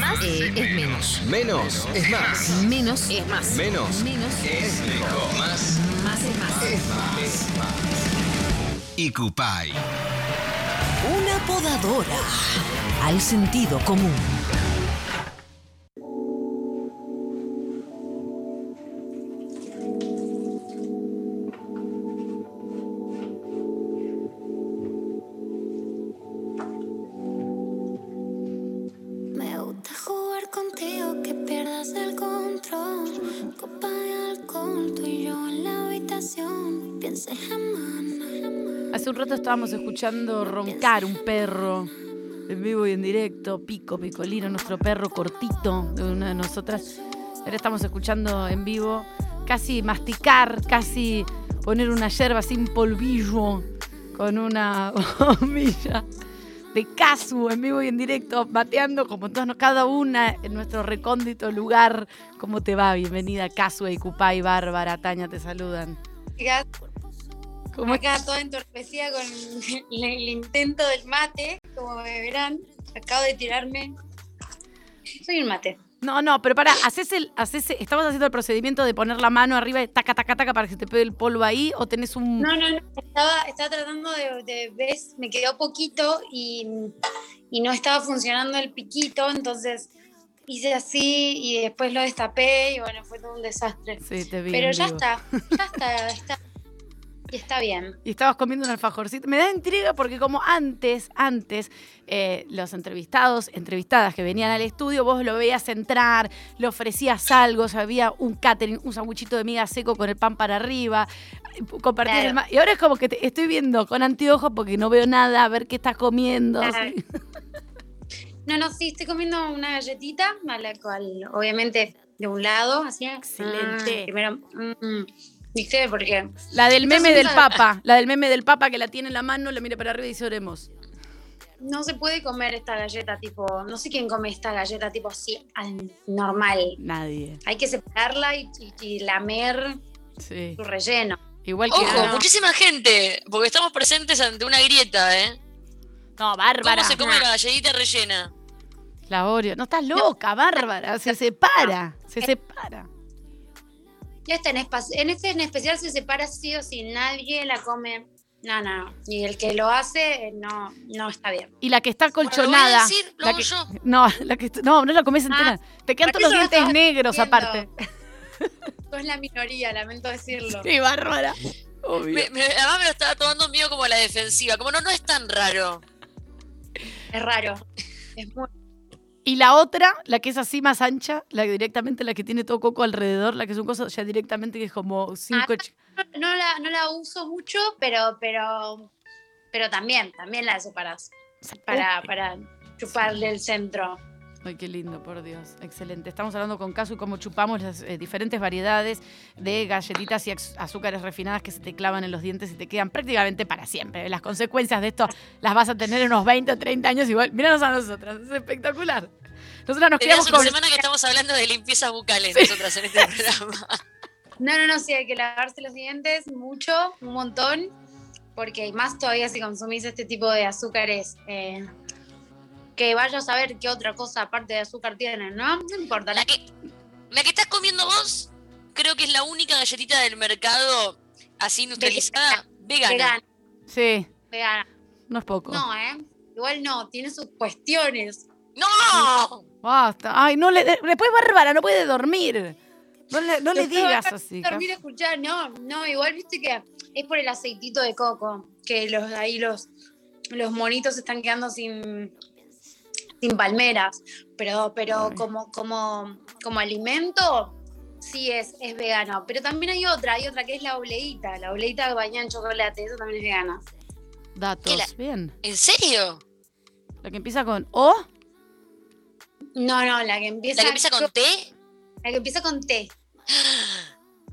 Más, eh, es menos. Menos es más. Menos es más. Menos Menos es mejor. Más más es más. es más. Icupay. Una podadora al sentido común. Estábamos escuchando roncar un perro en vivo y en directo, Pico, Picolino, nuestro perro cortito de una de nosotras. Ahora estamos escuchando en vivo casi masticar, casi poner una yerba sin polvillo con una bombilla de Casu en vivo y en directo, bateando como todos, cada una en nuestro recóndito lugar. ¿Cómo te va? Bienvenida Casu, Icupay, Bárbara, Taña, te saludan. ¿Cómo acá toda entorpecida con el, el intento del mate, como verán. Acabo de tirarme. Soy un mate. No, no, pero para, haces el, haces, ¿estabas haciendo el procedimiento de poner la mano arriba y taca, taca, taca para que se te pegue el polvo ahí? ¿O tenés un...? No, no, no. Estaba, estaba tratando de, de ves, me quedó poquito y, y no estaba funcionando el piquito, entonces hice así y después lo destapé y bueno, fue todo un desastre. Sí, te vi Pero ya vivo. está, ya está, está. Y está bien. Y estabas comiendo un alfajorcito. Me da intriga porque como antes, antes, eh, los entrevistados, entrevistadas que venían al estudio, vos lo veías entrar, le ofrecías algo, o sea, había un catering, un sanguchito de miga seco con el pan para arriba, compartías Claro. el ma- Y ahora es como que te estoy viendo con anteojos porque no veo nada, a ver qué estás comiendo. Claro. sí. No, no, sí, estoy comiendo una galletita, a la cual obviamente de un lado, así. Excelente. mm, primero, mm, ¿viste? Porque La del meme del papa, la del meme del papa que la tiene en la mano, la mira para arriba y dice oremos. no se puede comer esta galleta tipo, no sé quién come esta galleta tipo así, al normal. Nadie. Hay que separarla y, y- y lamer Sí. su relleno. Igual que. Ojo, no. muchísima gente, porque estamos presentes ante una grieta, ¿eh? No, Bárbara. ¿Cómo se come la galletita rellena? La Oreo. No estás loca, Bárbara. Se separa. Se separa. Y esta en, en este en especial se separa sí o sí, nadie la come. No, no. Y el que lo hace no, no está bien. Y la que está colchonada. lo voy a decir, lo la hago que- yo. No, la que no, no la comes entera. Te quedan todos los lo dientes negros diciendo. aparte. Sos la minoría, lamento decirlo. Sí, Bárbara. Obvio. Me- me- además me lo estaba tomando mío como la defensiva. Como no, no es tan raro. Es raro. Es muy Y la otra, la que es así más ancha, la que directamente la que tiene todo coco alrededor, la que es un coso ya directamente que es como cinco. Ah, no la, no la uso mucho, pero, pero, pero también, también la separas para, para chuparle el centro. Ay, qué lindo, por Dios. Excelente. Estamos hablando con Casu cómo chupamos las eh, diferentes variedades de galletitas y azúcares refinadas que se te clavan en los dientes y te quedan prácticamente para siempre. Las consecuencias de esto las vas a tener en unos 20 o 30 años igual. Míranos a nosotras, es espectacular. Nosotras nos quedamos una con... semana que estamos hablando de limpiezas bucales nosotras en este programa. No, no, no, sí, hay que lavarse los dientes mucho, un montón, porque más todavía si consumís este tipo de azúcares, eh, que vayas a ver qué otra cosa aparte de azúcar tienen, ¿no? No importa. La que, la que estás comiendo vos, creo que es la única galletita del mercado así industrializada vegana. Vegana, Sí, vegana. no es poco. No, ¿eh? Igual no, tiene sus cuestiones. ¡No! Basta. Ay, no le... Después Bárbara no puede dormir. No le, no le digas así. Dormir escuchar, no, no, igual viste que es por el aceitito de coco, que los ahí los, los monitos están quedando sin, sin palmeras, pero, pero Ay. como, como, como alimento sí es, es vegano. Pero también hay otra, hay otra que es la obleíta, la obleíta bañada en chocolate, eso también es vegana. Datos. ¿Qué la- Bien. ¿En serio? La que empieza con O. No, no, la que empieza, ¿La que empieza con T? la que empieza con T.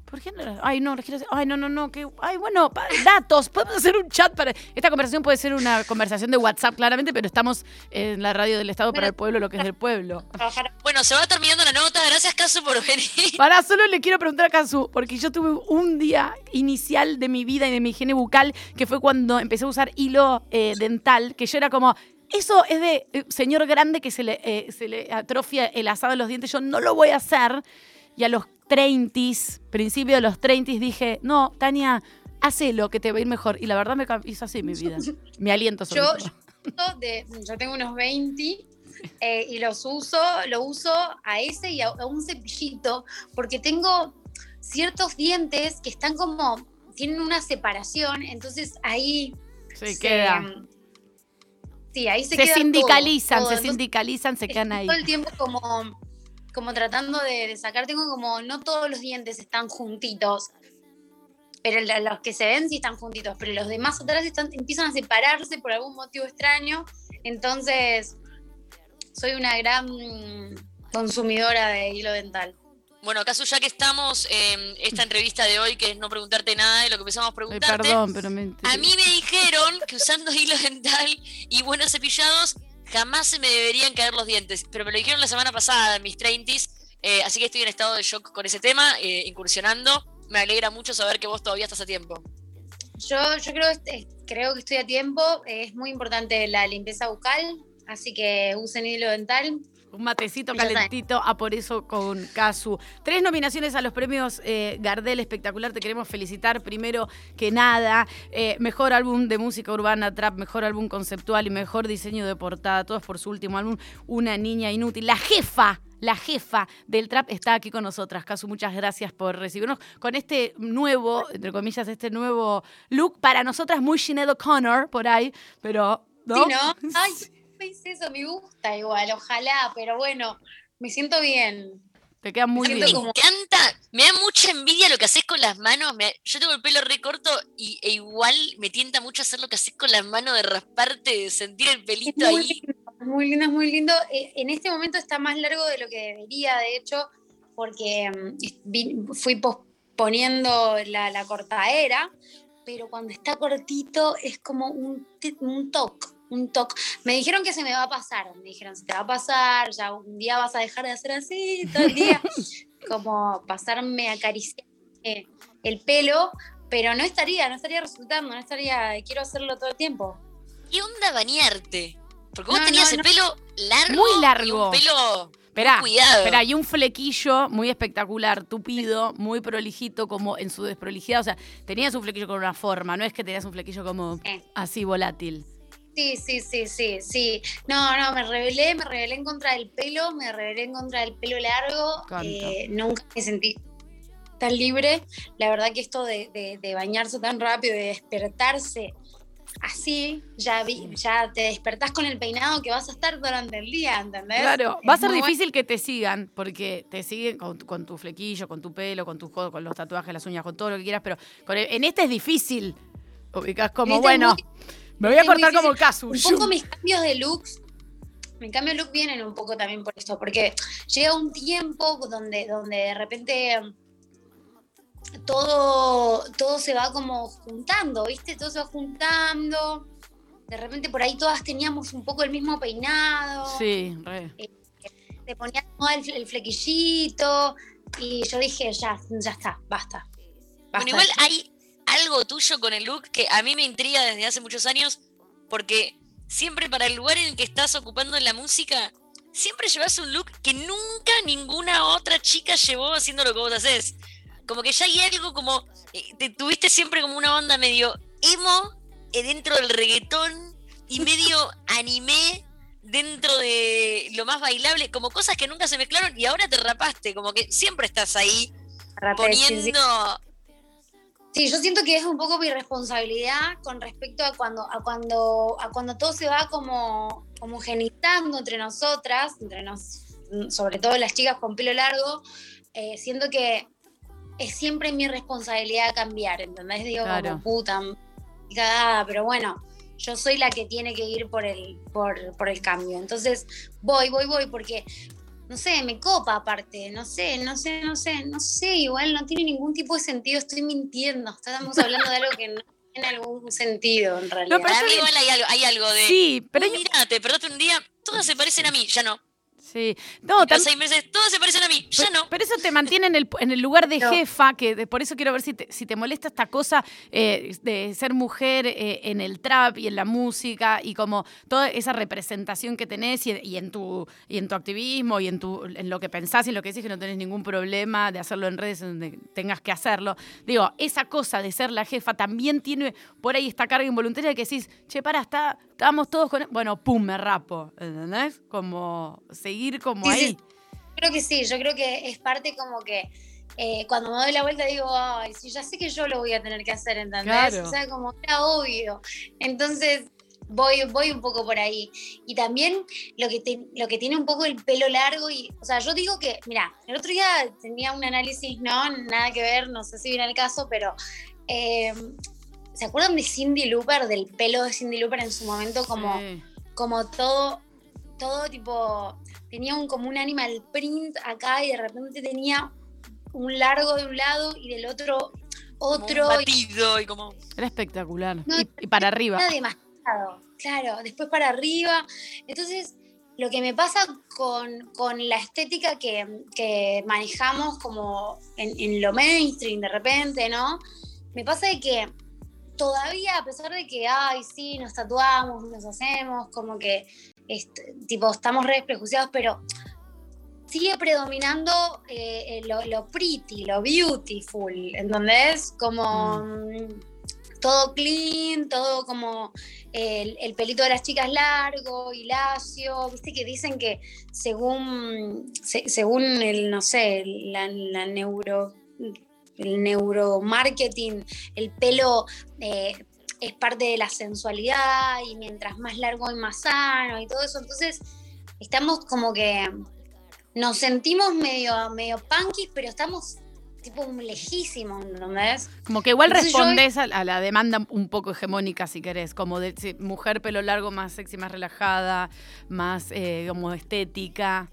¿Por qué no? Ay, no, quiero hacer- Ay, no, no, no. Que... Ay, bueno, pa- datos. Podemos hacer un chat para. Esta conversación puede ser una conversación de WhatsApp, claramente, pero estamos en la radio del Estado para el pueblo, lo que es del pueblo. Bueno, se va terminando la nota. Gracias, Caso, por venir. Para, solo le quiero preguntar a Kazu, porque yo tuve un día inicial de mi vida y de mi higiene bucal, que fue cuando empecé a usar hilo eh, dental, que yo era como, Eso es de eh, señor grande que se le, eh, se le atrofia el asado de los dientes. Yo no lo voy a hacer. Y a los 30, principio de los 30, dije, no, Tania, hacelo que te va a ir mejor. Y la verdad me hizo así mi vida. Mi aliento sobre Yo, todo. yo, de- yo tengo unos 20 eh, y los uso, lo uso a ese y a, a un cepillito porque tengo ciertos dientes que están como, tienen una separación, entonces ahí Se se- queda. Sí, ahí se, Se, queda sindicalizan, todo, todo. se Entonces, sindicalizan, se quedan ahí. todo el tiempo como, como tratando de, de sacar, tengo como, no todos los dientes están juntitos, pero los que se ven sí están juntitos, pero los demás atrás están, empiezan a separarse por algún motivo extraño, entonces soy una gran consumidora de hilo dental. Bueno, acaso ya que estamos en esta entrevista de hoy, que es no preguntarte nada de lo que empezamos a Ay, preguntarte, perdón, pero me. a mí me dijeron que usando hilo dental y buenos cepillados jamás se me deberían caer los dientes, pero me lo dijeron la semana pasada en mis 30s, eh, así que estoy en estado de shock con ese tema, eh, incursionando. Me alegra mucho saber que vos todavía estás a tiempo. Yo, yo creo, este- creo que estoy a tiempo, es muy importante la limpieza bucal, así que usen hilo dental. Un matecito calentito, a por eso con Casu. Tres nominaciones a los premios eh, Gardel espectacular. Te queremos felicitar primero que nada. Eh, mejor álbum de música urbana, trap, mejor álbum conceptual y mejor diseño de portada. Todos por su último álbum, Una Niña Inútil. La jefa. La jefa del trap está aquí con nosotras. Casu, muchas gracias por recibirnos con este nuevo, entre comillas, este nuevo look. Para nosotras muy Sinead O'Connor por ahí, pero. ¿no? Sí, ¿no? Ay, ¿qué es eso? Me gusta igual, ojalá, pero bueno, me siento bien. Te queda muy Me bien. Me como- encanta, me da mucha envidia lo que haces con las manos. me- yo tengo el pelo re corto y, e igual me tienta mucho hacer lo que haces con las manos, de rasparte, de sentir el Es pelito muy ahí. lindo, es muy lindo, es muy lindo. Eh, En este momento está más largo de lo que debería, de hecho, porque mm, vi- fui posponiendo la, la cortadera, pero cuando está cortito es como un, un toque, un toque. Me dijeron que se me va a pasar, me dijeron, se te va a pasar, ya un día vas a dejar de hacer así todo el día, como pasarme a acariciar el pelo, pero no estaría, no estaría resultando, no estaría, quiero hacerlo todo el tiempo. ¿Qué onda bañarte? Porque vos No, tenías no, el no. pelo largo. Muy Y largo. un pelo. Esperá, Cuidado. esperá, y un flequillo muy espectacular, tupido, muy prolijito, como en su desprolijidad. O sea, tenías un flequillo con una forma, no es que tenías un flequillo como Eh. así volátil. Sí, sí, sí, sí, sí. No, no, me rebelé, me rebelé en contra del pelo, me rebelé en contra del pelo largo. Eh, nunca me sentí tan libre. La verdad que esto de, de- de bañarse tan rápido, de despertarse así, ya, vi, ya te despertás con el peinado que vas a estar durante el día, ¿entendés? Claro, va a ser bueno. difícil que te sigan, porque te siguen con, tu- con tu flequillo, con tu pelo, con tus co- con los tatuajes, las uñas, con todo lo que quieras, pero con el- en este es difícil. Ubicás como, Este es bueno, muy- me voy a cortar como. Casu. Un poco mis cambios de looks, mis cambios de look vienen un poco también por esto, porque llega un tiempo donde, donde de repente todo, todo se va como juntando, ¿viste? Todo se va juntando. De repente por ahí todas teníamos un poco el mismo peinado. Sí, re. Te ponías el, el flequillito. Y yo dije, ya, ya está, basta. Bueno, basta igual de esto. hay algo tuyo con el look que a mí me intriga desde hace muchos años, porque siempre para el lugar en el que estás ocupando en la música, siempre llevas un look que nunca ninguna otra chica llevó haciendo lo que vos haces. Como que ya hay algo como, eh, te tuviste siempre como una onda medio emo eh, dentro del reggaetón y medio anime dentro de lo más bailable, como cosas que nunca se mezclaron y ahora te rapaste, como que siempre estás ahí Rapé, sí, sí. Sí, yo siento que es un poco mi responsabilidad con respecto a cuando, a cuando, a cuando todo se va como homogenizando entre nosotras, entre nos, sobre todo las chicas con pelo largo, eh, siento que es siempre mi responsabilidad cambiar, ¿entendés? Digo, Claro. como puta, cagada, pero bueno, yo soy la que tiene que ir por el, por, por el cambio. Entonces, voy, voy, voy, porque no sé, me copa aparte, no sé, no sé, no sé, no sé, igual no tiene ningún tipo de sentido, estoy mintiendo, estamos hablando de algo que no tiene algún sentido en realidad. pero mí bien. igual hay algo, hay algo de... Sí, pero mira, te despertaste un día, todas se parecen a mí, ya no. Sí. No, Y a los tam- seis meses, todos se parecen a mí. Ya Pe- no. Pero eso te mantiene en el, en el lugar de No. jefa, que de- por eso quiero ver si te, si te molesta esta cosa eh, de ser mujer eh, en el trap y en la música y como toda esa representación que tenés y, y en tu y en tu activismo y en tu en lo que pensás y en lo que decís que no tenés ningún problema de hacerlo en redes en donde tengas que hacerlo. Digo, esa cosa de ser la jefa también tiene por ahí esta carga involuntaria que decís, che, para, está, estábamos todos con... Bueno, pum, me rapo, ¿entendés? Como seguir como Sí, sí, ahí. Creo que sí, yo creo que es parte como que eh, cuando me doy la vuelta digo, ay, sí, ya sé que yo lo voy a tener que hacer, ¿entendés? Claro. O sea, como era obvio. Entonces voy, voy un poco por ahí. Y también lo que, te- lo que tiene un poco el pelo largo y, o sea, yo digo que, mira, el otro día tenía un análisis, no, nada que ver, no sé si viene el caso, pero... eh, ¿Se acuerdan de Cindy Looper, del pelo de Cindy Looper en su momento? Como, Sí. como todo, todo tipo, tenía un, como un animal print acá y de repente tenía un largo de un lado y del otro Como un otro. y batido y como. Era espectacular. No, y, y para arriba. era demasiado, claro, después para arriba. Entonces, lo que me pasa con, con la estética que, que manejamos como en, en lo mainstream de repente, ¿no? Me pasa de que todavía, a pesar de que, ay, sí, nos tatuamos, nos hacemos, como que, este, tipo, estamos re prejuiciados, pero sigue predominando eh, eh, lo, pretty, lo beautiful, ¿entendés? Como mm, todo clean, todo como el, el pelito de las chicas largo y lacio, viste que dicen que según, se- según el, no sé, la, la neuro el neuromarketing, el pelo eh, es parte de la sensualidad y mientras más largo y más sano y todo eso. Entonces, estamos como que nos sentimos medio, medio punkis, pero estamos tipo lejísimos, ¿entendés? Como que igual Entonces respondes a, a la demanda un poco hegemónica, si querés, como de mujer pelo largo, más sexy, más relajada, más eh, como estética.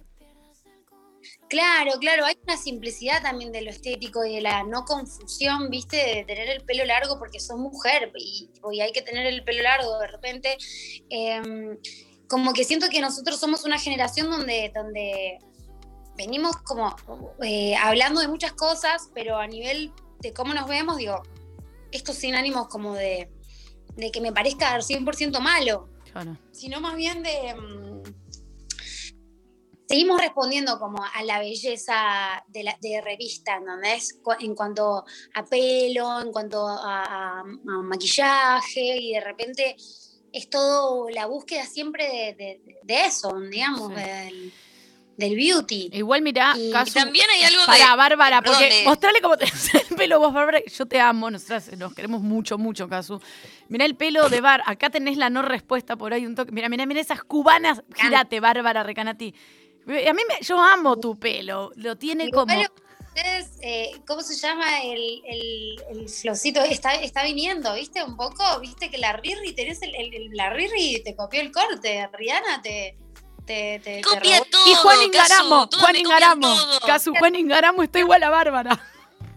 Claro, claro, hay una simplicidad también de lo estético y de la no confusión, viste, de tener el pelo largo porque sos mujer y, y hay que tener el pelo largo de repente. Em, como que siento que nosotros somos una generación donde, donde venimos como eh, hablando de muchas cosas, pero a nivel de cómo nos vemos, digo, esto sin ánimos como de, de que me parezca 100% malo Claro. sino más bien de... mm, seguimos respondiendo como a la belleza de, la, de revista, ¿entendés? Cu- En cuanto a pelo, en cuanto a, a- a maquillaje, y de repente es todo la búsqueda siempre de, de- de eso, digamos, Sí. del, del beauty. Igual mirá, Y Casu, también hay algo de- Para Bárbara, porque mostrale cómo tenés el pelo vos, Bárbara. Yo te amo, nosotras nos queremos mucho, mucho, Casu. Mirá el pelo de Bar, acá tenés la no respuesta por ahí un toque. Mira, mira, mira esas cubanas. Gírate, Bárbara Recanati. A mí me, yo amo tu pelo, lo tiene Igual como... ustedes, eh, ¿cómo se llama el, el, el flowcito? Está, está viniendo, ¿viste? Un poco, ¿viste? Que la Riri, tenés el, el- el- la Riri te copió el corte, Rihanna te, te, te, te Copia robó. todo. Y Juan Casu, Ingaramo, todos Juan Ingaramo. Casu, Juan Ingaramo está igual a Bárbara.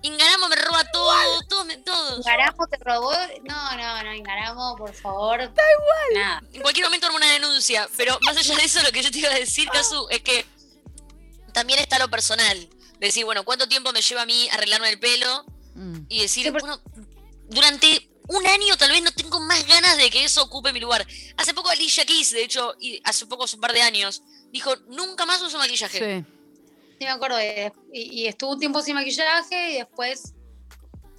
Ingaramo me roba todo, todo, me- todo. Ingaramo te robó. No, no, no, Ingaramo, por favor. Da igual. Nada. En cualquier momento armo una denuncia. Pero más allá de eso, lo que yo te iba a decir, Casu, es que también está lo personal. Decir, bueno, ¿cuánto tiempo me lleva a mí arreglarme el pelo? Mm. Y decir, Sí, bueno, durante un año tal vez no tengo más ganas de que eso ocupe mi lugar. Hace poco Alicia Keys, de hecho, y hace poco, hace un par de años, dijo, nunca más uso maquillaje. Sí. Sí, me acuerdo. y, y estuvo un tiempo sin maquillaje y después.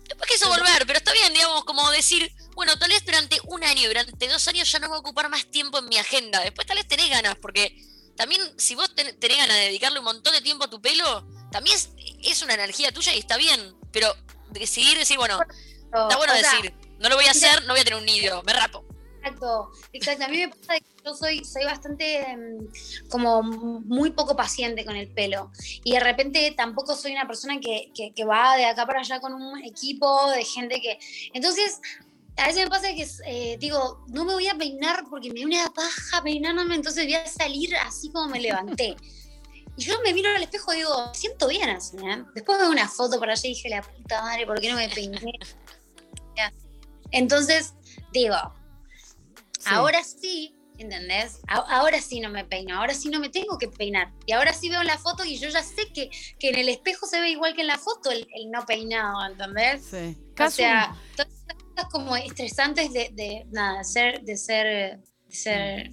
Después quiso volver, pero está bien, digamos, como decir, bueno, tal vez durante un año, durante dos años ya no va a ocupar más tiempo en mi agenda. Después tal vez tenés ganas, porque también si vos ten- tenés ganas de dedicarle un montón de tiempo a tu pelo, también es, es una energía tuya y está bien. Pero decidir, decir, bueno, está bueno o sea, decir, no lo voy a hacer, no voy a tener un nido, me rapo. Exacto, exacto. A mí me pasa que yo soy, soy bastante mm, como muy poco paciente con el pelo. Y de repente tampoco soy una persona que, que- que va de acá para allá con un equipo de gente que. Entonces, a veces me pasa que eh, digo, no me voy a peinar porque me da una paja peinándome, entonces voy a salir así como me levanté. Y yo me miro al espejo y digo, "Me siento bien así, ¿eh?". Después veo una foto por allá y dije, la puta madre, ¿por qué no me peiné? Entonces, digo, Sí. Ahora sí, ¿Entendés? A- ahora sí no me peino, ahora sí no me tengo que peinar. Y ahora sí veo la foto y yo ya sé que, que en el espejo se ve igual que en la foto el, el no peinado, ¿entendés? Sí. O sea, todas estas cosas como estresantes de, de nada, de ser, de ser, de ser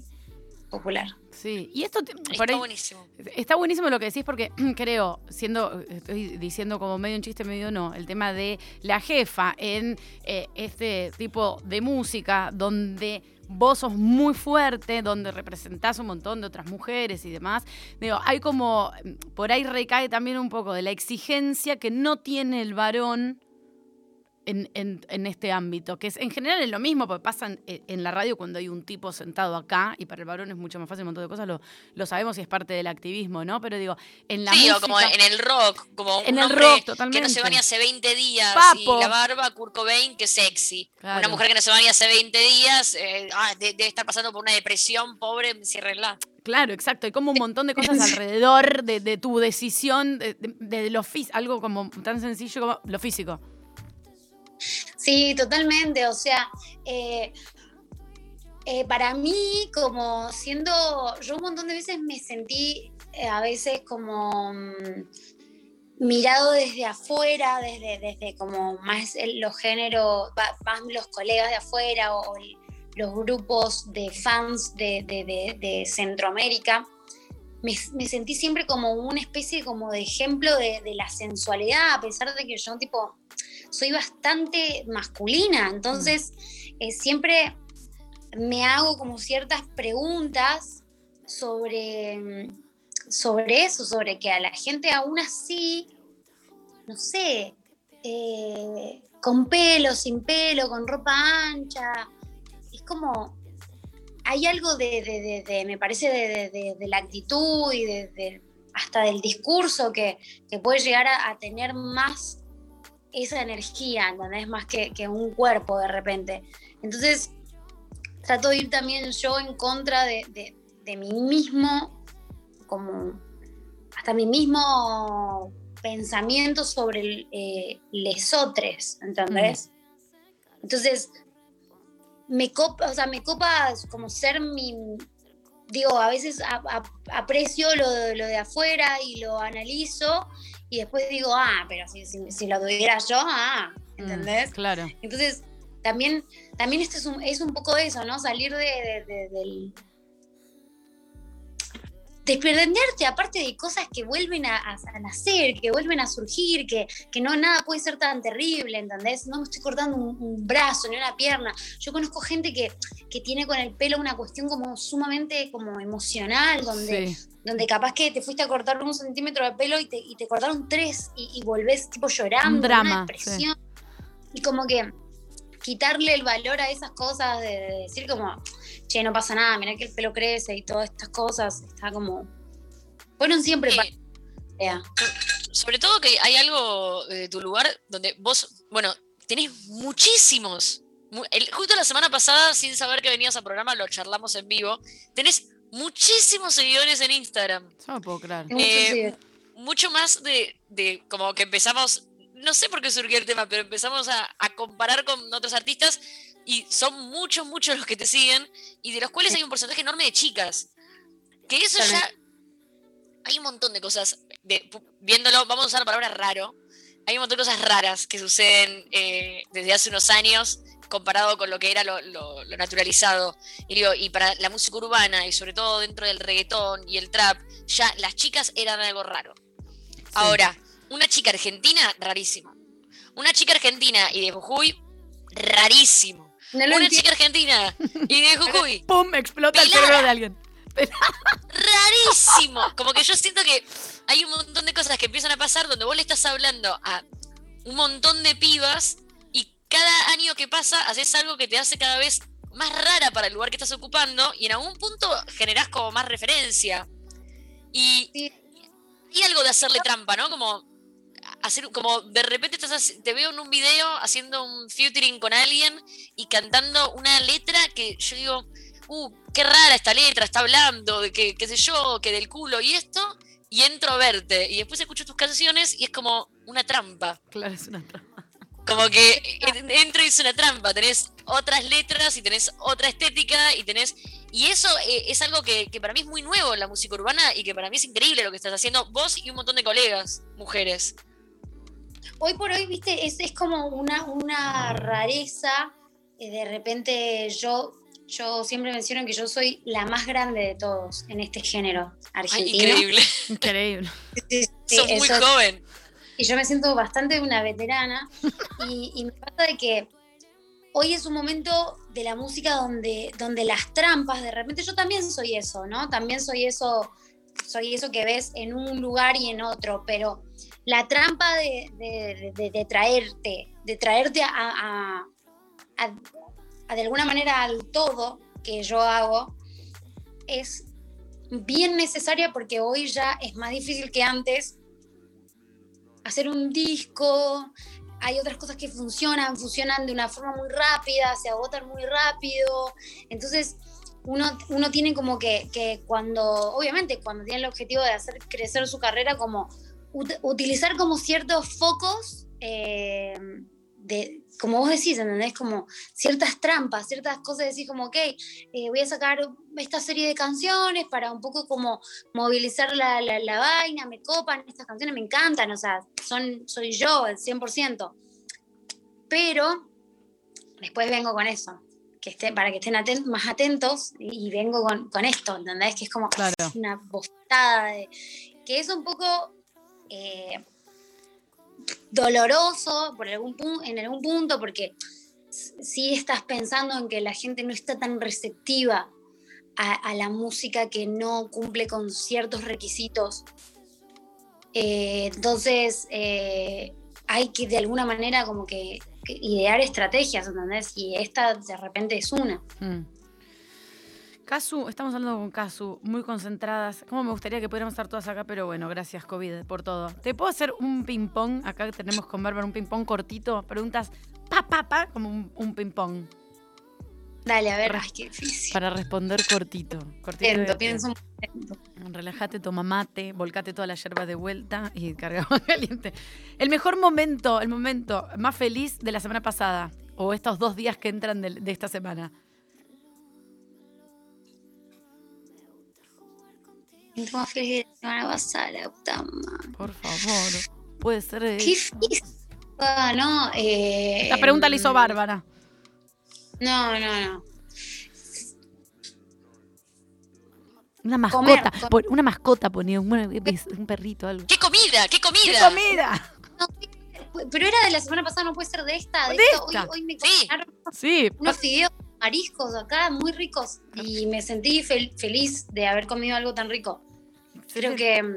popular. sí. Y esto te- por Está ahí- buenísimo. Está buenísimo lo que decís porque creo, siendo, estoy diciendo como medio un chiste, medio no, el tema de la jefa en eh, este tipo de música donde vos sos muy fuerte, donde representás un montón de otras mujeres y demás. Digo, hay como, por ahí recae también un poco de la exigencia que no tiene el varón en, en- en este ámbito, que es en general es lo mismo, porque pasa en, en la radio cuando hay un tipo sentado acá, y para el varón es mucho más fácil, un montón de cosas lo, lo sabemos y es parte del activismo, ¿no? Pero digo, en la Sí, música... o como en el rock, como En un el hombre rock, que no totalmente. se baña hace 20 días Papo. y la barba, Kurt Cobain, que sexy. Claro. Una mujer que no se baña hace 20 días, eh, ah, de- debe estar pasando por una depresión, pobre, ciérrenla. Claro, exacto. Hay como un montón de cosas alrededor de, de tu decisión, de, de- de lo físico, algo como tan sencillo como lo físico. Sí, totalmente. O sea, eh, eh, para mí, como siendo, yo un montón de veces me sentí eh, a veces como mm, mirado desde afuera, desde, desde como más los géneros, más los colegas de afuera o, los grupos de fans de, de- de- Centroamérica. Me, sentí siempre como una especie como de ejemplo de la sensualidad, a pesar de que yo tipo soy bastante masculina, entonces eh, siempre me hago como ciertas preguntas sobre, sobre eso, sobre que a la gente aún así, no sé, eh, con pelo, sin pelo, con ropa ancha, es como, hay algo de, me parece, de, la actitud y hasta del discurso que, que puede llegar a tener más esa energía, ¿entendés? Más que, que un cuerpo de repente. Entonces, trato de ir también yo en contra de, de- de mí mismo, como hasta mi mismo pensamiento sobre el, eh, lesotres, ¿entendés? Entonces, me copa, o sea, me copa como ser mi, digo, a veces a- a- aprecio lo, de- lo de afuera y lo analizo y después digo, ah, pero si, si, si lo tuviera yo, ah, ¿entendés? Mm, claro. Entonces, también, también esto es un, es un poco eso, ¿no? Salir de, de- de- del... Desprenderte aparte de cosas que vuelven a, nacer, que vuelven a surgir, que, que no nada puede ser tan terrible, ¿entendés? No me estoy cortando un, un brazo ni una pierna. Yo conozco gente que, que tiene con el pelo una cuestión como sumamente como emocional, donde, Sí. donde capaz que te fuiste a cortar un centímetro de pelo y te, y te cortaron tres y, y volvés tipo llorando, Un drama, una depresión. Y como que quitarle el valor a esas cosas, de, de decir como, che, no pasa nada, mirá que el pelo crece y todas estas cosas, está como... Fueron siempre Sí. para... Sobre todo que hay algo de tu lugar donde vos, bueno, tenés muchísimos. el- justo la semana pasada, sin saber que venías a programa, lo charlamos en vivo. Tenés muchísimos seguidores en Instagram. No puedo creer. Mucho Eh. Mucho más de, de como que empezamos, no sé por qué surgió el tema, pero empezamos a, a comparar con otros artistas y son muchos, muchos los que te siguen y de los cuales hay un porcentaje enorme de chicas. Que eso ya... Hay un montón de cosas, de, viéndolo, vamos a usar la palabra raro, hay un montón de cosas raras que suceden eh, desde hace unos años comparado con lo que era lo, lo- lo naturalizado. Y digo, y para la música urbana y sobre todo dentro del reggaetón y el trap, ya las chicas eran algo raro. Ahora, una chica argentina, rarísimo. Una chica argentina y de Jujuy, rarísimo. No lo Una entiendo. chica argentina y de Jujuy, ¡Pum! Explota el cerebro de alguien. rarísimo. Como que yo siento que hay un montón de cosas que empiezan a pasar donde vos le estás hablando a un montón de pibas y cada año que pasa haces algo que te hace cada vez más rara para el lugar que estás ocupando y en algún punto generás como más referencia. Y hay algo de hacerle trampa, ¿no? Como hacer como de repente estás te veo en un video haciendo un featuring con alguien y cantando una letra que yo digo, uh, qué rara esta letra, está hablando de que, qué sé yo, que del culo y esto, y entro a verte. Y después escucho tus canciones y es como una trampa. Claro, es una trampa. Como que en- entro y es una trampa. Tenés otras letras y tenés otra estética y tenés. Y eso eh, es algo que, que para mí es muy nuevo en la música urbana y que para mí es increíble lo que estás haciendo vos y un montón de colegas, mujeres. Hoy por hoy, viste, es, es como una, una rareza. eh, de repente yo, yo siempre menciono que yo soy la más grande de todos en este género Ay, argentino. increíble. Increíble. Sí, sí, Sos muy eso joven. Y yo me siento bastante una veterana. Y, y me pasa de que hoy es un momento de la música donde, donde las trampas, de repente yo también soy eso, ¿no? También soy eso, soy eso que ves en un lugar y en otro, pero la trampa de, traerte, de traerte a- a de alguna manera al todo que yo hago, es bien necesaria porque hoy ya es más difícil que antes hacer un disco, hay otras cosas que funcionan, funcionan de una forma muy rápida, se agotan muy rápido. Entonces, uno, uno tiene como que, que cuando, obviamente, cuando tiene el objetivo de hacer crecer su carrera, como ut- utilizar como ciertos focos, eh, de, como vos decís, ¿entendés? Como ciertas trampas, ciertas cosas, decir como, ok, eh, voy a sacar esta serie de canciones para un poco como movilizar la, la, la vaina, me copan, estas canciones me encantan, o sea, son, soy yo al 100%. Pero después vengo con eso, que esté, para que estén aten- más atentos y vengo con, con esto, ¿entendés? Que es como Claro. una bofetada, de, que es un poco eh, doloroso por algún en algún punto, porque si estás pensando en que la gente no está tan receptiva a, la música que no cumple con ciertos requisitos. Eh, entonces, eh, hay que de alguna manera como que, que idear estrategias, ¿entendés? Y esta de repente es una. Mm. Casu, estamos hablando con Casu, muy concentradas. Cómo me gustaría que pudiéramos estar todas acá, pero bueno, gracias COVID por todo. ¿Te puedo hacer un ping-pong? Acá tenemos con Bárbara un ping-pong cortito. Preguntas pa, pa, pa, como un, un ping-pong. Dale, a ver, ay, qué difícil. Para responder cortito. cortito pienso un momento. Relájate, toma mate, volcate toda la yerba de vuelta y carga agua caliente. El mejor momento, el momento más feliz de la semana pasada o estos dos días que entran del- de, esta semana. Más feliz de la semana pasada, la puta madre. Por favor. Puede ser. Qué difícil. Ah, no, eh, La pregunta la hizo Bárbara. No, no, no. Una mascota. comer. una mascota ponía, un, un perrito, algo. ¿Qué comida? ¿Qué comida? ¡Qué comida! No, Pero era de la semana pasada, no puede ser de esta. De, De esta. Hoy, hoy me Sí. cocinaron Sí, unos fideos mariscos acá, muy ricos. Y me sentí fel- feliz de haber comido algo tan rico. Creo que. mm,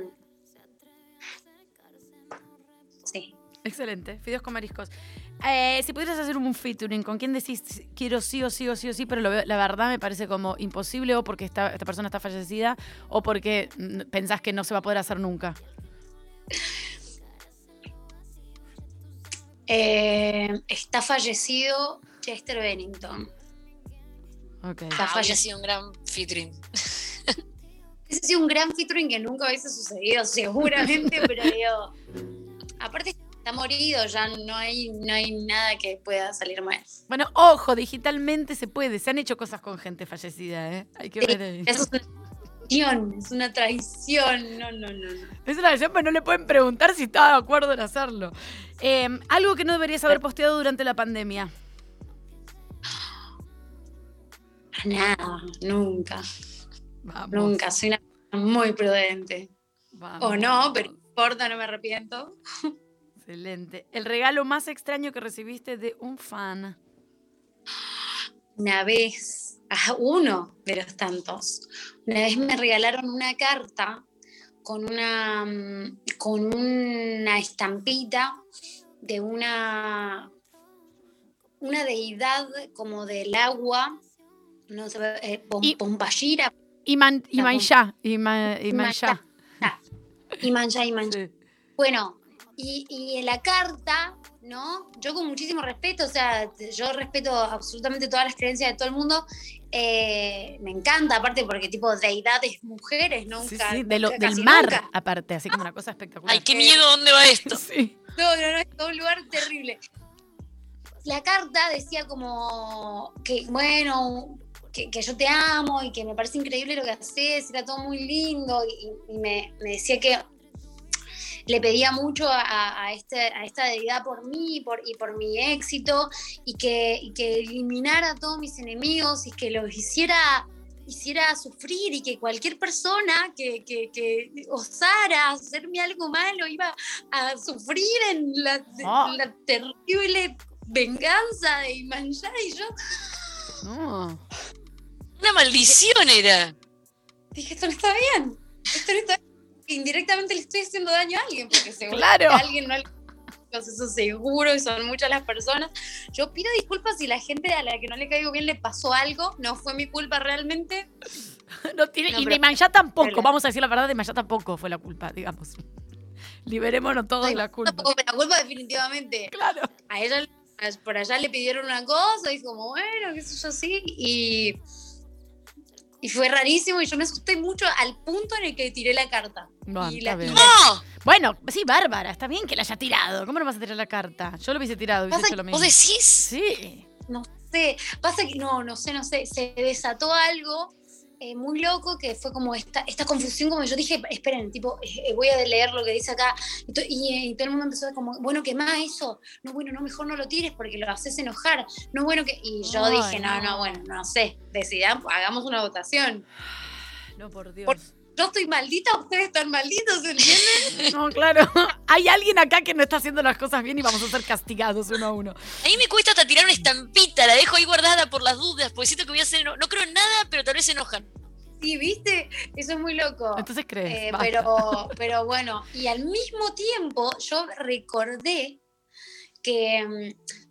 Sí. Excelente, fideos con mariscos. Eh, si pudieras hacer un featuring, ¿con quién decís quiero sí o sí o sí o sí, pero lo veo- la verdad me parece como imposible o porque esta, esta persona está fallecida o porque mm, pensás que no se va a poder hacer nunca? Eh, está fallecido Chester Bennington. Ok. Está Ah, fallecido. un gran featuring. Ese ha sido un gran featuring que nunca hubiese sucedido, seguramente, pero digo. Aparte, está morido, ya no hay, no hay nada que pueda salir mal. Bueno, ojo, digitalmente se puede. Se han hecho cosas con gente fallecida, ¿eh? Hay que Sí, ver ahí. Eso es una traición, es una traición. No, no, no, no. Es una versión, pero no le pueden preguntar si está de acuerdo en hacerlo. Eh, algo que no deberías haber posteado durante la pandemia. Nada, nunca, Vamos. nunca. Soy una muy prudente. vamos. O no, pero no importa, no me arrepiento. Excelente. El regalo más extraño que recibiste de un fan. Una vez, ah, uno de los tantos, una vez me regalaron una carta con una, mm, con una estampita de una, una deidad como del agua, no sé, eh, Iman, Imanjá. Ima- Imanjá. y Mancha y Mancha. Sí. Bueno, y, y en la carta, ¿no? Yo con muchísimo respeto, o sea, yo respeto absolutamente todas las creencias de todo el mundo. eh, me encanta, aparte porque tipo deidades mujeres, nunca. Sí, sí, de lo- nunca, del mar, nunca. aparte, así como una cosa espectacular. Ay, qué miedo, ¿dónde va esto? Sí. No, no, no, es todo un lugar terrible. La carta decía como que, bueno, que, que yo te amo y que me parece increíble lo que haces, era todo muy lindo y, y me, me decía que le pedía mucho a, este, a esta deidad por mí por, y por mi éxito y que, y que eliminara a todos mis enemigos y que los hiciera hiciera sufrir y que cualquier persona que, que- que osara hacerme algo malo iba a sufrir en la, Ah. la terrible venganza de Imanjá y yo. Una maldición era. dije, esto no está bien, esto no está bien. Indirectamente le estoy haciendo daño a alguien, porque seguro Claro. que a alguien no le eso seguro y son muchas las personas. Yo pido disculpas si la gente a la que no le caigo bien le pasó algo, no fue mi culpa realmente. No tiene, No, y pero- de tampoco, pero- vamos a decir la verdad, de Manjá tampoco fue la culpa, digamos. Liberémonos todos de la culpa. Tampoco me la culpa definitivamente. Claro. A ella por allá le pidieron una cosa y como, bueno, qué sé yo, sí. Y, y fue rarísimo y yo me asusté mucho al punto en el que tiré la carta. Bueno, y la, bien. y la- ¡No! Bueno, sí, Bárbara, está bien que la haya tirado. ¿Cómo no vas a tirar la carta? Yo lo hubiese tirado, hubiese hecho lo mismo. ¿Vos decís? Sí. no sé, pasa que no, no sé, no sé, se desató algo eh, muy loco que fue como esta, esta confusión, como yo dije, esperen, tipo, eh, voy a leer lo que dice acá, y, to- y, eh, y todo el mundo empezó a como, bueno, ¿qué más eso? No, bueno, no, mejor no lo tires porque lo haces enojar, no, bueno, que, y yo Ay, dije, no, no. no, bueno, no sé, decidamos, hagamos una votación. No, por Dios. Por- Yo estoy maldita, ustedes están malditos, ¿entienden? No, claro. Hay alguien acá que no está haciendo las cosas bien y vamos a ser castigados uno a uno. A mí me cuesta hasta tirar una estampita, la dejo ahí guardada por las dudas, porque siento que voy a hacer. No, no creo en nada, pero tal vez se enojan. Sí, ¿viste? Eso es muy loco. Entonces crees. Eh, pero, pero bueno, y al mismo tiempo yo recordé que, mm,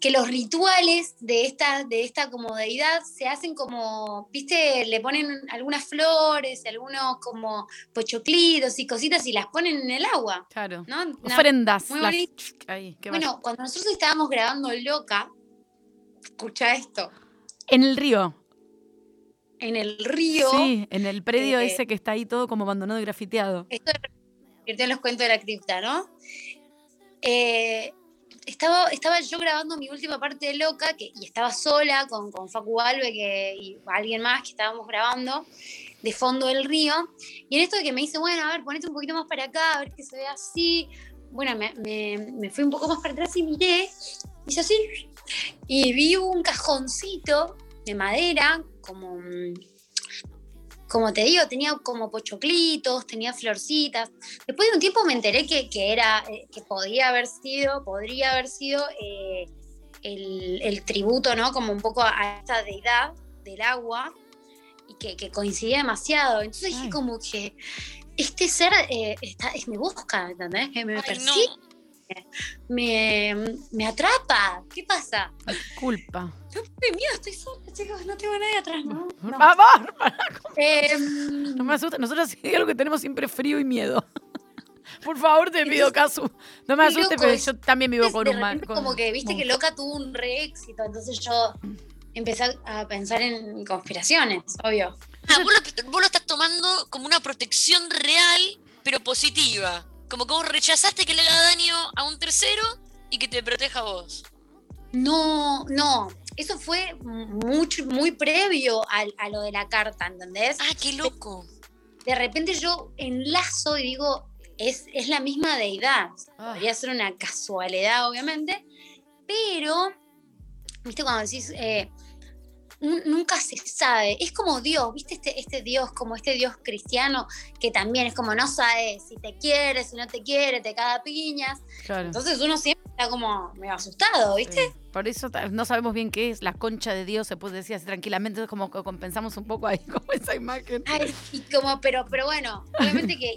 que los rituales de esta, de esta como deidad se hacen como, viste, le ponen algunas flores, algunos como pochoclitos y cositas y las ponen en el agua, Claro. ¿no? Una- Ofrendas. las- vaya. bueno, cuando nosotros estábamos grabando Loca, escucha esto, En el río. en el río, Sí, en el predio eh, ese que está ahí todo como abandonado y grafiteado. esto en los cuentos de la cripta, ¿no? Eh, estaba, estaba yo grabando mi última parte de Loca que, y estaba sola con, con Facu Alve que, y alguien más que estábamos grabando de fondo del río. Y en esto de que me dice, bueno, a ver, ponete un poquito más para acá, a ver que se ve así. Bueno, me, me- fui un poco más para atrás y miré, hice así, y vi un cajoncito de madera, como, como te digo, tenía como pochoclitos, tenía florcitas. Después de un tiempo me enteré que, que era, eh, que podía haber sido, podría haber sido eh, el, el tributo, ¿no? Como un poco a esta deidad del agua y que, que coincidía demasiado. Entonces dije como que este ser eh, está, es- me busca, ¿entendés? Que me Ay, persigue, no. Me, me atrapa. ¿Qué pasa? Culpa. No tengo miedo, estoy sola, chicos, no tengo a nadie atrás, ¿no? no. ¡Vamos! Em, No me asusta. Nosotros sí algo que tenemos siempre frío y miedo. Por favor, te pido, Casu. No me asustes, pero yo también vivo con un repente con- como que viste que Loca tuvo un re éxito, entonces yo empecé a pensar en conspiraciones, obvio. Ah, vos lo, vos lo estás tomando como una protección real, pero positiva. Como que vos rechazaste que le haga daño a un tercero y que te proteja a vos. No, no, eso fue mucho, muy previo al- a, lo de la carta, ¿entendés? Ah, qué loco. De repente yo enlazo y digo, es, es la misma deidad. Ah. Podría ser una casualidad, obviamente, pero, viste, cuando decís, eh, nunca se sabe. Es como Dios, viste, este, este Dios, como este Dios cristiano, que también es como no sabe si te quiere, si no te quiere, te caga piñas. Claro. Entonces uno siempre está como medio asustado, ¿viste? Sí. Por eso no sabemos bien qué es la concha de Dios, se puede decir así tranquilamente, es como que compensamos un poco ahí como esa imagen. Ay, y como, pero, pero bueno, obviamente que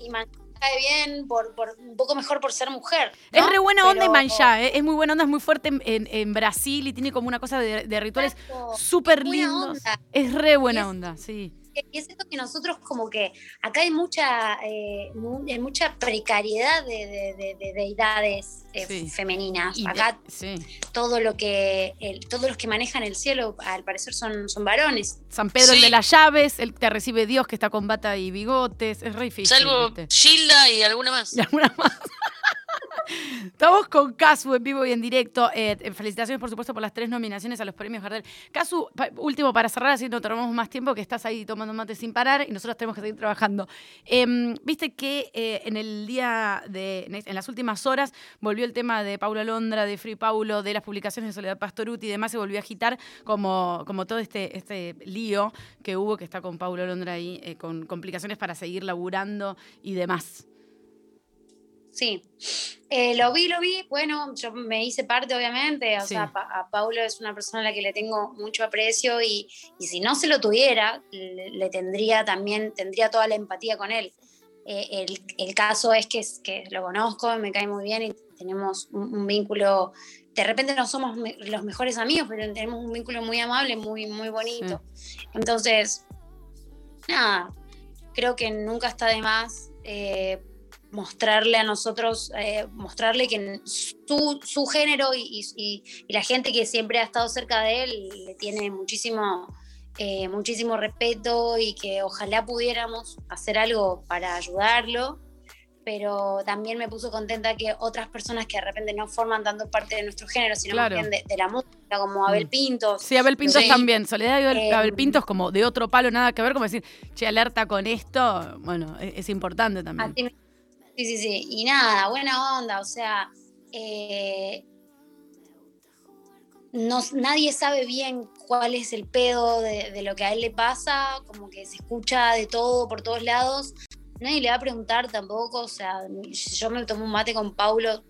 cae bien, por, por, un poco mejor por ser mujer. Es re buena onda Pero- Imanjá, ¿eh? es muy buena onda, es muy fuerte en, en- en Brasil y tiene como una cosa de, de rituales súper lindos. onda. Es re buena es- onda, sí. Y es esto que nosotros como que acá hay mucha eh, mu- hay mucha precariedad de, de- de- de deidades eh, Sí. femeninas. Y de- acá sí. todo lo que el- todos los que manejan el cielo al parecer son, son varones. San Pedro, el de las llaves, el que te recibe Dios, que está con bata y bigotes, es re difícil. Salvo. Gilda y alguna más. Y alguna más. Estamos con Casu en vivo y en directo. Eh, felicitaciones, por supuesto, por las tres nominaciones a los premios Gardel. Casu, último para cerrar, así no tomamos más tiempo, que estás ahí tomando mate sin parar y nosotros tenemos que seguir trabajando. Em, Viste que eh, en el día de. En, las últimas horas volvió el tema de Paulo Londra, de Free Paulo, de las publicaciones de Soledad Pastoruti y demás, se volvió a agitar como, como todo este, este lío que hubo, que está con Paulo Londra ahí, eh, con complicaciones para seguir laburando y demás. Sí, Eh, lo vi, lo vi. Bueno, yo me hice parte, obviamente. O Sí. sea, a Paulo es una persona a la que le tengo mucho aprecio y, y si no se lo tuviera, le, le tendría también, tendría toda la empatía con él. Eh, el, el caso es que, que lo conozco, me cae muy bien y tenemos un, un vínculo. De repente no somos me- los mejores amigos, pero tenemos un vínculo muy amable, muy, muy bonito. Entonces, nada, creo que nunca está de más eh, mostrarle a nosotros, eh, mostrarle que su, su género y, y- y la gente que siempre ha estado cerca de él le tiene muchísimo, eh, muchísimo respeto y que ojalá pudiéramos hacer algo para ayudarlo. Pero también me puso contenta que otras personas que de repente no forman tanto parte de nuestro género, sino Claro. más bien de, de la música, como Abel Mm. Pintos, Sí, Abel Pintos Sí. también. Soledad y Abel, Eh, Abel Pintos como de otro palo, nada que ver, como decir, che, alerta con esto. Bueno, es, es importante también. Así Sí, sí, sí. Y nada, buena onda, o sea, eh, no, nadie sabe bien cuál es el pedo de, de lo que a él le pasa, como que se escucha de todo por todos lados. Nadie le va a preguntar tampoco, o sea, si yo me tomo un mate con Paulo,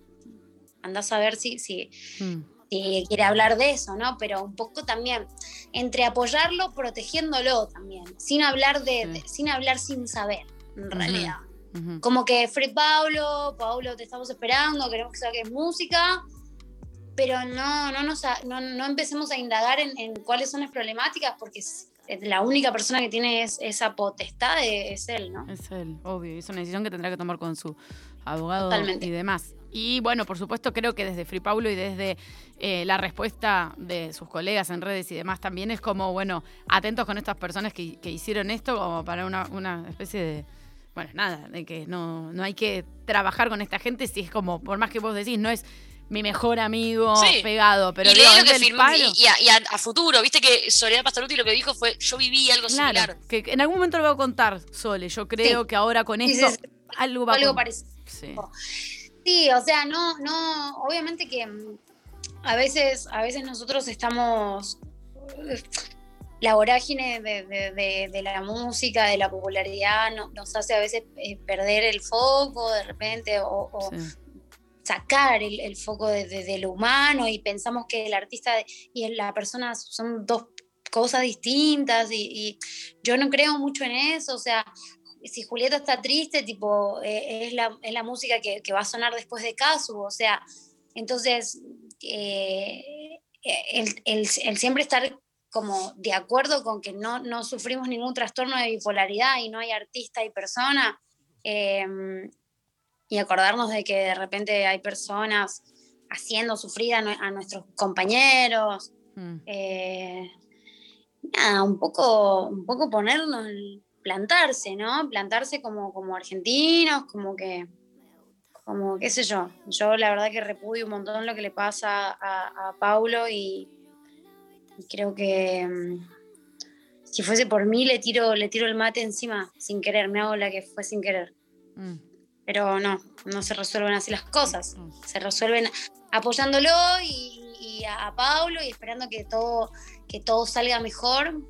andás a ver si, si, Mm. si quiere hablar de eso, ¿no? Pero un poco también entre apoyarlo, protegiéndolo también, sin hablar de- sin hablar sin saber, en realidad. Como que Free Paulo, Paulo, te estamos esperando, queremos que saques música, pero no, no, nos no, no empecemos a indagar en, en cuáles son las problemáticas, porque la única persona que tiene es- esa potestad es él, ¿no? Es él, obvio. Es una decisión que tendrá que tomar con su abogado Totalmente. y demás. Y bueno, por supuesto, creo que desde Free Paulo y desde eh, la respuesta de sus colegas en redes y demás también es como, bueno, atentos con estas personas que, que hicieron esto como para una, una especie de. Bueno, nada, de que no, no hay que trabajar con esta gente si es como, por más que vos decís, no es mi mejor amigo Sí. pegado, pero y digo, lo que del firmó palo. y, y a, y a- a futuro, viste que Soledad Pastoruti lo que dijo fue yo viví algo Claro, similar. que en algún momento lo va a contar Sole. Yo creo Sí. que ahora con Sí, esto sí, sí. algo va a Algo parecido. Sí. Sí, o sea, no, no, obviamente que mm, a veces, a veces nosotros estamos la vorágine de, de- de- de la música, de la popularidad, no- nos hace a veces eh, perder el foco de repente o, o sí. sacar el, el foco de, de- de lo humano y pensamos que el artista y la persona son dos cosas distintas y, y yo no creo mucho en eso, o sea, si Julieta está triste, tipo, eh, es, la, es la música que, que va a sonar después de Casu, o sea, entonces, eh, el, el- el siempre estar como de acuerdo con que no, no sufrimos ningún trastorno de bipolaridad y no hay artista y persona, eh, y acordarnos de que de repente hay personas haciendo sufrir a, nue- a nuestros compañeros, Mm. eh, nada, un poco, un poco ponernos, plantarse, ¿no? Plantarse como, como argentinos, como que, como qué sé yo. Yo la verdad que repudio un montón lo que le pasa a, a Paulo y creo que mm, si fuese por mí le tiro, le tiro el mate encima sin querer, me hago la que fue sin querer. Mm. Pero no, no se resuelven así las cosas Mm. se resuelven apoyándolo y, y a, a Paulo y esperando que todo, que todo salga mejor.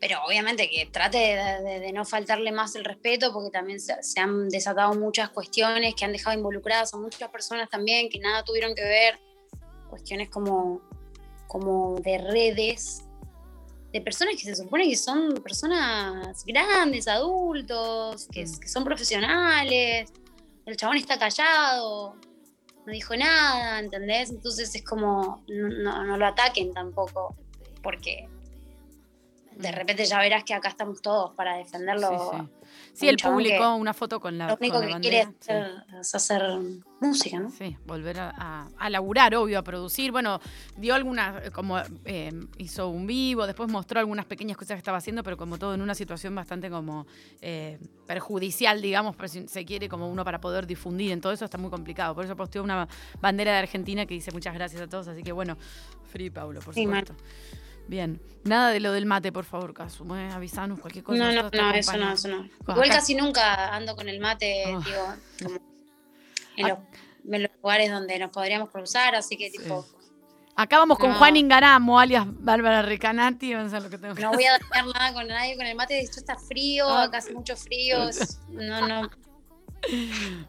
Pero obviamente que trate de, de- de no faltarle más el respeto, porque también se, se han desatado muchas cuestiones que han dejado involucradas a muchas personas también que nada tuvieron que ver. Cuestiones como, como de redes, de personas que se supone que son personas grandes, adultos, que, que son profesionales. El chabón está callado, no dijo nada, ¿entendés? Entonces es como, no, no- no lo ataquen tampoco, porque de repente ya verás que acá estamos todos para defenderlo. Sí, sí. Sí, él publicó una foto con la, Lo único que quiere sí. es, hacer música, ¿no? Sí, volver a, a- laburar, obvio, a producir. Bueno, dio algunas, como eh, hizo un vivo, después mostró algunas pequeñas cosas que estaba haciendo, pero como todo en una situación bastante como eh, perjudicial, digamos, pero si se quiere como uno para poder difundir. En todo eso está muy complicado. Por eso posteó una bandera de Argentina que dice muchas gracias a todos. Así que bueno, Free Paulo, por Sí, supuesto. Bien, nada de lo del mate, por favor, Casu. ¿eh? Avisanos cualquier cosa. No, no, no, eso no, eso no. Igual casi nunca ando con el mate, Ah. digo, como en los, en los lugares donde nos podríamos cruzar, así que tipo, Acá vamos con No. Juan Ingaramo, alias Bárbara Recanati. Vamos a ver lo que tengo que no voy a dañar nada con nadie con el mate, esto está frío, Ah. acá hace mucho frío, no, no.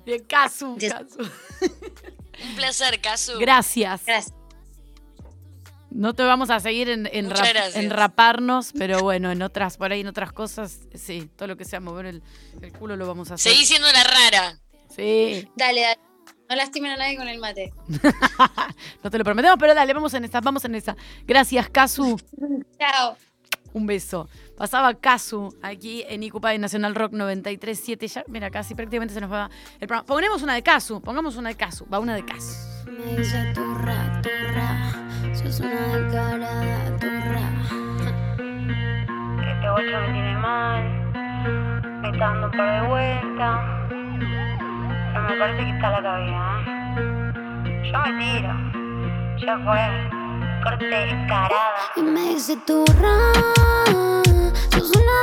Bien, Casu. Casu. Un placer, Casu. Gracias. Gracias. No te vamos a seguir en, en, rap- raparnos, pero bueno, en otras, por ahí en otras cosas, sí, todo lo que sea mover el, el culo lo vamos a hacer. Seguí siendo la rara. Sí, Dale, dale. No lastimen a nadie con el mate. no te lo prometemos, pero dale, vamos en esa, vamos en esa. Gracias, Casu. Chao. Un beso. Pasaba Casu aquí en Icupay Nacional Rock 93.7. Ya, mira, casi prácticamente se nos va el programa. Ponemos una de Casu, pongamos una de Casu, va una de Casu. Sos una descarada, turra. Este bocho me tiene mal, me está dando un par de vueltas, pero me parece que está la cabida. ¿eh? Yo me tiro, ya fue, corte descarada. Y me dice turra, sos una